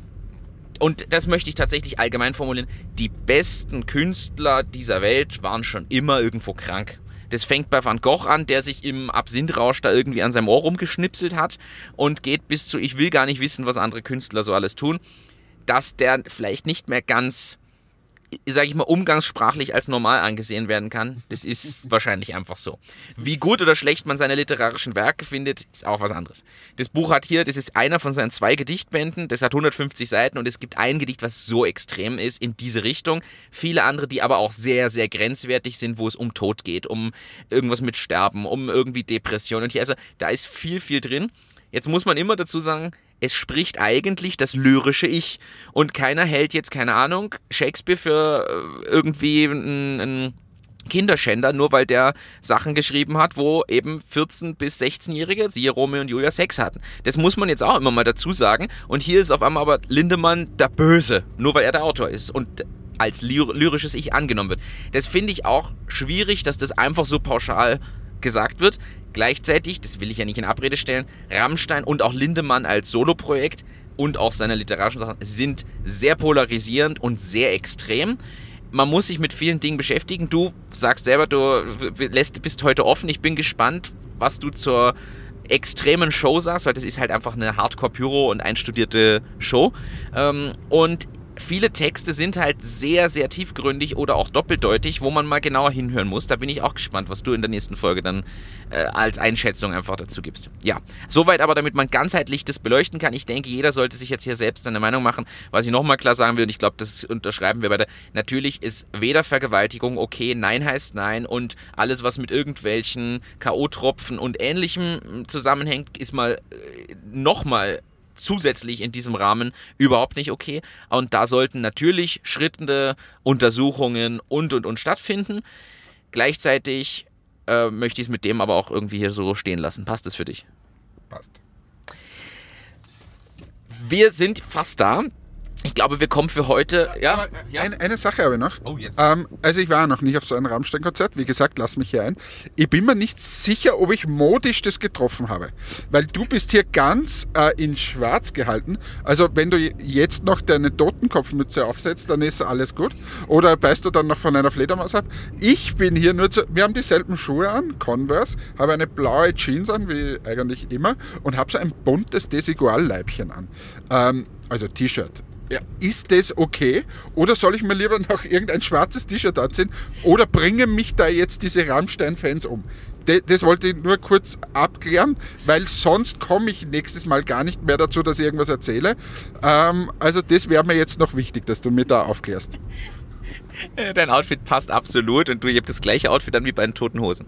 A: und das möchte ich tatsächlich allgemein formulieren, die besten Künstler dieser Welt waren schon immer irgendwo krank. Das fängt bei Van Gogh an, der sich im Absinthrausch da irgendwie an seinem Ohr rumgeschnipselt hat und geht bis zu, ich will gar nicht wissen, was andere Künstler so alles tun, dass der vielleicht nicht mehr ganz sage ich mal, umgangssprachlich als normal angesehen werden kann. Das ist wahrscheinlich einfach so. Wie gut oder schlecht man seine literarischen Werke findet, ist auch was anderes. Das Buch hat hier, das ist einer von seinen zwei Gedichtbänden, das hat 150 Seiten und es gibt ein Gedicht, was so extrem ist in diese Richtung. Viele andere, die aber auch sehr, sehr grenzwertig sind, wo es um Tod geht, um irgendwas mit Sterben, um irgendwie Depression und hier, also da ist viel, viel drin. Jetzt muss man immer dazu sagen, es spricht eigentlich das lyrische Ich. Und keiner hält jetzt, keine Ahnung, Shakespeare für äh, irgendwie ein, Kinderschänder, nur weil der Sachen geschrieben hat, wo eben 14- bis 16-Jährige, siehe Romeo und Julia, Sex hatten. Das muss man jetzt auch immer mal dazu sagen. Und hier ist auf einmal aber Lindemann der Böse, nur weil er der Autor ist und als lyrisches Ich angenommen wird. Das finde ich auch schwierig, dass das einfach so pauschal gesagt wird. Gleichzeitig, das will ich ja nicht in Abrede stellen, Rammstein und auch Lindemann als Soloprojekt und auch seine literarischen Sachen sind sehr polarisierend und sehr extrem. Man muss sich mit vielen Dingen beschäftigen. Du sagst selber, du bist heute offen. Ich bin gespannt, was du zur extremen Show sagst, weil das ist halt einfach eine Hardcore-Pyro und einstudierte Show. Ähm, und viele Texte sind halt sehr, sehr tiefgründig oder auch doppeldeutig, wo man mal genauer hinhören muss. Da bin ich auch gespannt, was du in der nächsten Folge dann äh, als Einschätzung einfach dazu gibst. Ja, soweit aber, damit man ganzheitlich das beleuchten kann. Ich denke, jeder sollte sich jetzt hier selbst seine Meinung machen. Was ich nochmal klar sagen will, und ich glaube, das unterschreiben wir beide, natürlich ist weder Vergewaltigung okay, nein heißt nein und alles, was mit irgendwelchen K.O.-Tropfen und ähnlichem zusammenhängt, ist mal äh, nochmal zusätzlich in diesem Rahmen überhaupt nicht okay. Und da sollten natürlich schrittende Untersuchungen und und und stattfinden. Gleichzeitig äh, möchte ich es mit dem aber auch irgendwie hier so stehen lassen. Passt es für dich?
B: Passt.
A: Wir sind fast da. Ich glaube, wir kommen für heute. Ja,
B: ja. Eine, eine, Sache habe ich noch.
A: Oh, jetzt.
B: Ähm, also ich war noch nicht auf so einem Rammstein-Konzert. Wie gesagt, lass mich hier ein. Ich bin mir nicht sicher, ob ich modisch das getroffen habe. Weil du bist hier ganz äh, in schwarz gehalten. Also wenn du jetzt noch deine Totenkopfmütze aufsetzt, dann ist alles gut. Oder beißt du dann noch von einer Fledermaus ab? Ich bin hier nur zu... Wir haben dieselben Schuhe an, Converse, habe eine blaue Jeans an, wie eigentlich immer, und habe so ein buntes Desigual-Leibchen an. Ähm, also T-Shirt ist das okay? Oder soll ich mir lieber noch irgendein schwarzes T-Shirt anziehen? Oder bringen mich da jetzt diese Rammstein-Fans um? Das, wollte ich nur kurz abklären, weil sonst komme ich nächstes Mal gar nicht mehr dazu, dass ich irgendwas erzähle. Ähm, also das wäre mir jetzt noch wichtig, dass du mir da aufklärst.
A: Dein Outfit passt absolut und du hast das gleiche Outfit an wie bei den Toten Hosen.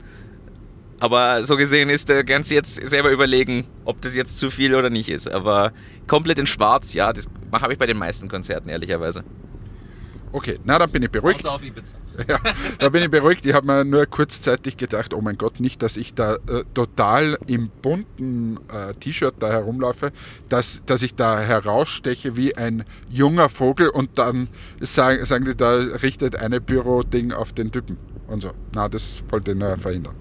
A: Aber so gesehen ist der ganz jetzt selber überlegen, ob das jetzt zu viel oder nicht ist. Aber komplett in Schwarz, ja, das habe ich bei den meisten Konzerten, ehrlicherweise.
B: Okay, na dann bin ich beruhigt.
A: Außer auf Ibiza.
B: Ja, da bin ich beruhigt. Ich habe mir nur kurzzeitig gedacht, oh mein Gott, nicht, dass ich da äh, total im bunten äh, T-Shirt da herumlaufe, dass, dass ich da heraussteche wie ein junger Vogel und dann sagen, sagen die, da richtet eine Büro-Ding auf den Typen und so. Na, das wollte ich nur verhindern.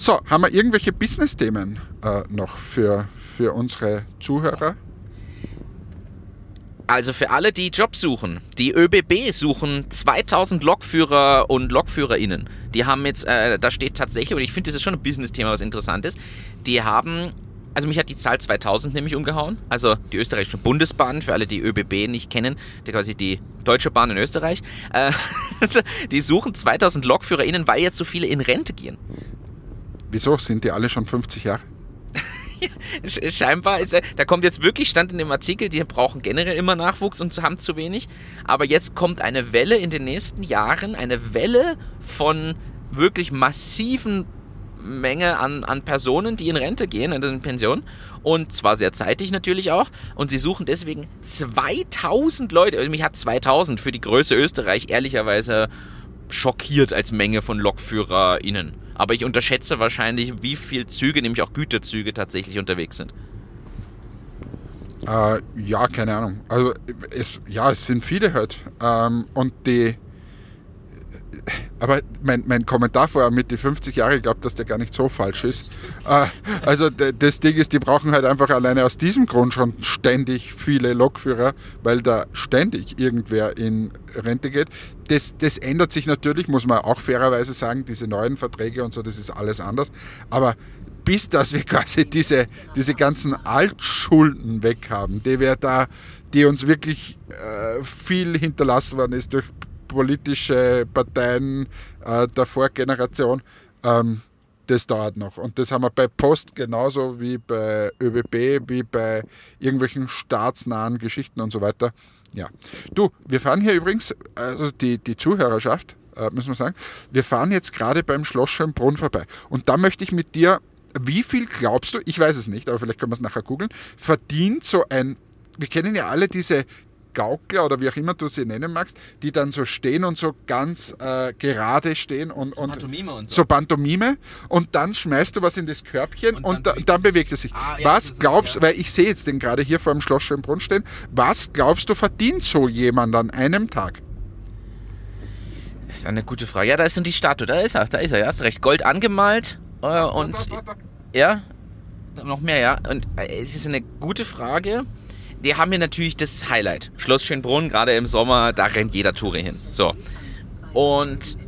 B: So, haben wir irgendwelche Business-Themen äh, noch für, für unsere Zuhörer?
A: Also für alle, die Jobs suchen, die ÖBB suchen 2000 Lokführer und Lokführerinnen. Die haben jetzt, äh, da steht tatsächlich, und ich finde, das ist schon ein Business-Thema, was interessant ist, die haben, also mich hat die Zahl 2000 nämlich umgehauen. Also die österreichischen Bundesbahnen, für alle, die ÖBB nicht kennen, die quasi die Deutsche Bahn in Österreich, äh, die suchen 2000 LokführerInnen, weil jetzt so viele in Rente gehen.
B: Wieso? Sind die alle schon 50 Jahre?
A: Scheinbar ist da kommt jetzt wirklich, stand in dem Artikel, die brauchen generell immer Nachwuchs und haben zu wenig. Aber jetzt kommt eine Welle in den nächsten Jahren, eine Welle von wirklich massiven Menge an, an Personen, die in Rente gehen, in Pension. Und zwar sehr zeitig natürlich auch. Und sie suchen deswegen 2000 Leute. Also mich hat 2000 für die Größe Österreich ehrlicherweise schockiert als Menge von LokführerInnen. Aber ich unterschätze wahrscheinlich, wie viele Züge, nämlich auch Güterzüge, tatsächlich unterwegs sind.
B: Äh, ja, keine Ahnung. Also es, ja, es sind viele halt. Ähm, und die aber mein, mein Kommentar vorher mit die 50 Jahre, ich glaube, dass der gar nicht so falsch ist. Äh, also das Ding ist, die brauchen halt einfach alleine aus diesem Grund schon ständig viele Lokführer, weil da ständig irgendwer in Rente geht. Das, das ändert sich natürlich, muss man auch fairerweise sagen, diese neuen Verträge und so, das ist alles anders. Aber bis dass wir quasi diese, diese ganzen Altschulden weg haben, die wir da, die uns wirklich äh, viel hinterlassen worden ist durch politische Parteien äh, der Vorgeneration. Ähm, das dauert noch. Und das haben wir bei Post genauso wie bei ÖBB, wie bei irgendwelchen staatsnahen Geschichten und so weiter. Ja. Du, wir fahren hier übrigens, also die, die Zuhörerschaft, äh, müssen wir sagen, wir fahren jetzt gerade beim Schloss Schönbrunn vorbei. Und da möchte ich mit dir, wie viel glaubst du, ich weiß es nicht, aber vielleicht können wir es nachher googeln, verdient so ein wir kennen ja alle diese Gaukler oder wie auch immer du sie nennen magst, die dann so stehen und so ganz äh, gerade stehen und so, und, Pantomime und so. so Pantomime und dann schmeißt du was in das Körbchen und, und dann, bewegt, dann bewegt es sich. Ah, ja, was glaubst du, ja. weil ich sehe jetzt den gerade hier vor dem Schloss Schönbrunn stehen, was glaubst du verdient so jemand an einem Tag?
A: Das ist eine gute Frage. Ja, da ist nun die Statue, da ist er, da ist er, ja, hast recht. Gold angemalt äh, und ja, noch mehr, ja. Und äh, es ist eine gute Frage die haben hier natürlich das Highlight. Schloss Schönbrunn, gerade im Sommer, da rennt jeder Touri hin. So. Und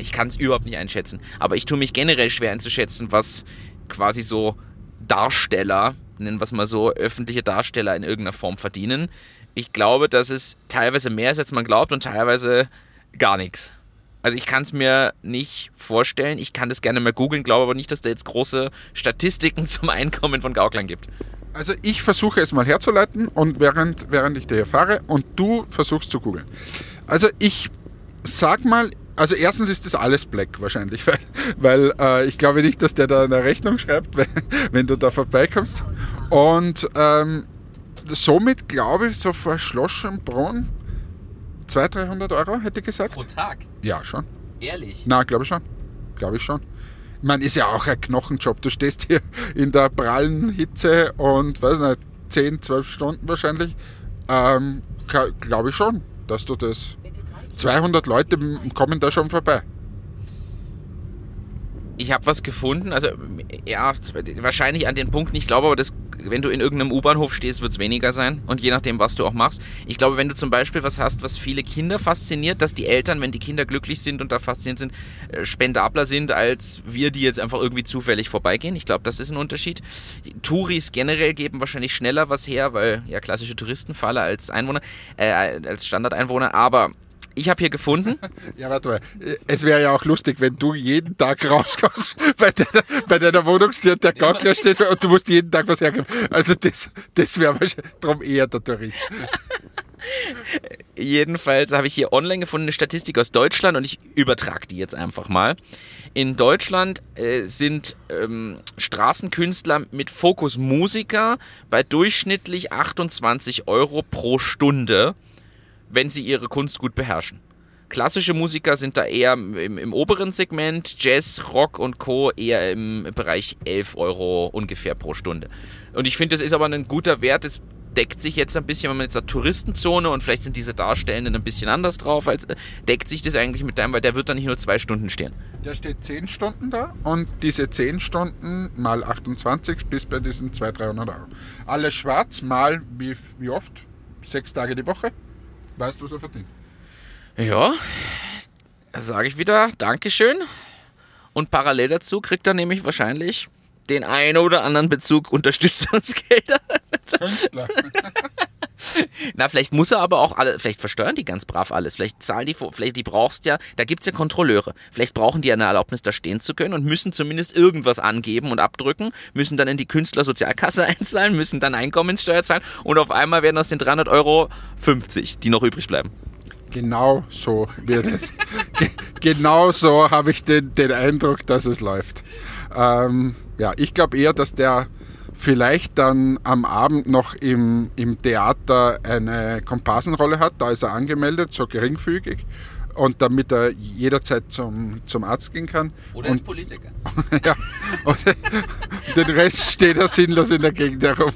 A: ich kann es überhaupt nicht einschätzen. Aber ich tue mich generell schwer einzuschätzen, was quasi so Darsteller, nennen wir es mal so, öffentliche Darsteller in irgendeiner Form verdienen. Ich glaube, dass es teilweise mehr ist, als man glaubt und teilweise gar nichts. Also ich kann es mir nicht vorstellen. Ich kann das gerne mal googeln, glaube aber nicht, dass da jetzt große Statistiken zum Einkommen von Gauklern gibt.
B: Also ich versuche es mal herzuleiten und während, während ich daher fahre und du versuchst zu googeln. Also ich sag mal, also erstens ist das alles Black wahrscheinlich, weil, weil äh, ich glaube nicht, dass der da eine Rechnung schreibt, wenn, wenn du da vorbeikommst. Und ähm, somit glaube ich, so vor Schloss-Schönbrunn 200, 300 Euro, hätte ich gesagt.
A: Pro Tag?
B: Ja, schon.
A: Ehrlich?
B: Na, glaube ich schon. Glaube ich schon. Meine, ist ja auch ein Knochenjob. Du stehst hier in der prallen Hitze und, weiß nicht, 10, 12 Stunden wahrscheinlich. Ähm, Glaube ich schon, dass du das. 200 Leute kommen da schon vorbei.
A: Ich habe was gefunden, also ja, wahrscheinlich an den Punkt nicht, glaube aber, das wenn du in irgendeinem U-Bahnhof stehst, wird es weniger sein. Und je nachdem, was du auch machst. Ich glaube, wenn du zum Beispiel was hast, was viele Kinder fasziniert, dass die Eltern, wenn die Kinder glücklich sind und da fasziniert sind, äh, spendabler sind, als wir, die jetzt einfach irgendwie zufällig vorbeigehen. Ich glaube, das ist ein Unterschied. Touris generell geben wahrscheinlich schneller was her, weil ja klassische Touristenfalle als Einwohner, äh, als Standardeinwohner. Aber ich habe hier gefunden.
B: Ja, warte mal. Es wäre ja auch lustig, wenn du jeden Tag rauskommst bei deiner, bei deiner Wohnungstür der Gaukler steht und du musst jeden Tag was hergeben. Also das, das wäre wahrscheinlich darum eher der Tourist.
A: Jedenfalls habe ich hier online gefunden eine Statistik aus Deutschland und ich übertrage die jetzt einfach mal. In Deutschland äh, sind ähm, Straßenkünstler mit Fokus Musiker bei durchschnittlich 28 Euro pro Stunde wenn sie ihre Kunst gut beherrschen. Klassische Musiker sind da eher im, im oberen Segment, Jazz, Rock und Co. eher im Bereich 11 Euro ungefähr pro Stunde. Und ich finde, das ist aber ein guter Wert. Das deckt sich jetzt ein bisschen, wenn man jetzt sagt Touristenzone und vielleicht sind diese Darstellenden ein bisschen anders drauf, als deckt sich das eigentlich mit deinem, weil der wird dann nicht nur zwei Stunden stehen.
B: Der steht 10 Stunden da und diese 10 Stunden mal 28 bis bei diesen 200, 300 Euro. Alles schwarz, mal wie, wie oft? Sechs Tage die Woche. Weißt du, was er verdient?
A: Ja, sage ich wieder Dankeschön. Und parallel dazu kriegt er nämlich wahrscheinlich den einen oder anderen Bezug Unterstützungsgelder. Künstler. Na, vielleicht muss er aber auch alle, vielleicht versteuern die ganz brav alles. Vielleicht zahlen die, vielleicht die brauchst ja, da gibt es ja Kontrolleure. Vielleicht brauchen die eine Erlaubnis, da stehen zu können und müssen zumindest irgendwas angeben und abdrücken, müssen dann in die Künstlersozialkasse einzahlen, müssen dann Einkommenssteuer zahlen und auf einmal werden aus den 300 Euro 50, die noch übrig bleiben.
B: Genau so wird es. genau so habe ich den, den Eindruck, dass es läuft. Ähm, ja, ich glaube eher, dass der vielleicht dann am Abend noch im, im Theater eine Komparsenrolle hat. Da ist er angemeldet, so geringfügig. Und damit er jederzeit zum, zum Arzt gehen kann.
A: Oder als Politiker.
B: ja, und den Rest steht er sinnlos in der Gegend herum.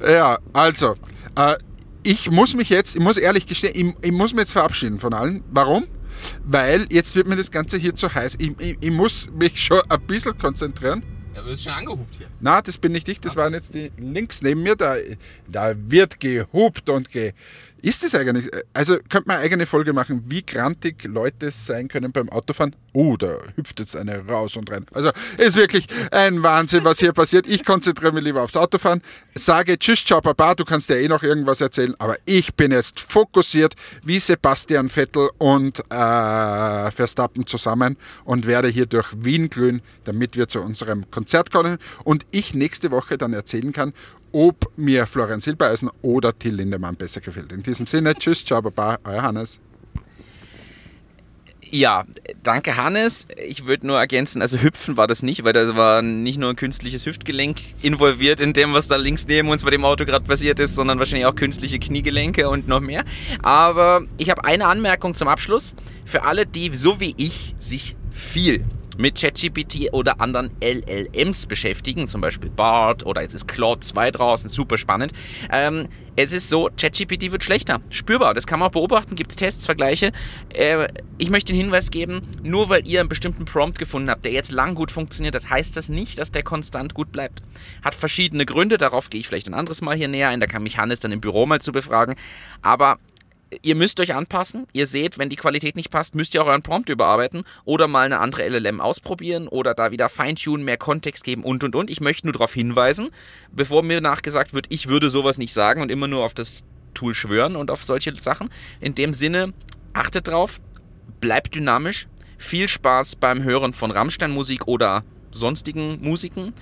B: ja, also, äh, ich muss mich jetzt, ich muss ehrlich gestehen, ich, ich muss mich jetzt verabschieden von allen. Warum? Weil jetzt wird mir das Ganze hier zu heiß. Ich, ich, ich muss mich schon ein bisschen konzentrieren.
A: Du bist schon angehupt hier.
B: Na, das bin nicht ich, das waren jetzt die links neben mir. Da, da wird gehupt und ge. Ist das eigentlich? Also könnte man eine eigene Folge machen, wie grantig Leute sein können beim Autofahren. Oh, da hüpft jetzt eine raus und rein. Also ist wirklich ein Wahnsinn, was hier passiert. Ich konzentriere mich lieber aufs Autofahren. Sage Tschüss, ciao, Papa, du kannst ja eh noch irgendwas erzählen, aber ich bin jetzt fokussiert wie Sebastian Vettel und äh, Verstappen zusammen und werde hier durch Wien glühen, damit wir zu unserem Konzert kommen und ich nächste Woche dann erzählen kann, ob mir Florian Silbereisen oder Till Lindemann besser gefällt. In diesem Sinne, tschüss, ciao, baba, euer Hannes.
A: Ja, danke Hannes. Ich würde nur ergänzen, also hüpfen war das nicht, weil da war nicht nur ein künstliches Hüftgelenk involviert in dem, was da links neben uns bei dem Auto gerade passiert ist, sondern wahrscheinlich auch künstliche Kniegelenke und noch mehr. Aber ich habe eine Anmerkung zum Abschluss. Für alle, die so wie ich sich viel mit ChatGPT oder anderen LLMs beschäftigen, zum Beispiel BART oder jetzt ist Claude 2 draußen, super spannend. Ähm, es ist so, ChatGPT wird schlechter, spürbar, das kann man auch beobachten, gibt es Tests, Vergleiche. Äh, ich möchte den Hinweis geben, nur weil ihr einen bestimmten Prompt gefunden habt, der jetzt lang gut funktioniert hat, heißt das nicht, dass der konstant gut bleibt. Hat verschiedene Gründe, darauf gehe ich vielleicht ein anderes Mal hier näher ein, da kann mich Hannes dann im Büro mal zu befragen, aber ihr müsst euch anpassen. Ihr seht, wenn die Qualität nicht passt, müsst ihr auch euren Prompt überarbeiten oder mal eine andere LLM ausprobieren oder da wieder Feintunen, mehr Kontext geben und und und. Ich möchte nur darauf hinweisen, bevor mir nachgesagt wird, ich würde sowas nicht sagen und immer nur auf das Tool schwören und auf solche Sachen. In dem Sinne, achtet drauf, bleibt dynamisch. Viel Spaß beim Hören von Rammstein-Musik oder sonstigen Musiken.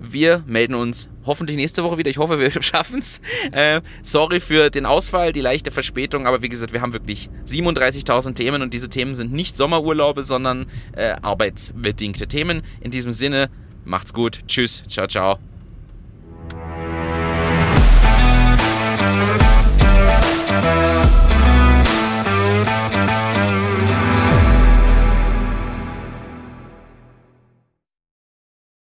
A: Wir melden uns hoffentlich nächste Woche wieder. Ich hoffe, wir schaffen es. Äh, sorry für den Ausfall, die leichte Verspätung, aber wie gesagt, wir haben wirklich 37.000 Themen und diese Themen sind nicht Sommerurlaube, sondern äh, arbeitsbedingte Themen. In diesem Sinne, macht's gut. Tschüss. Ciao, ciao.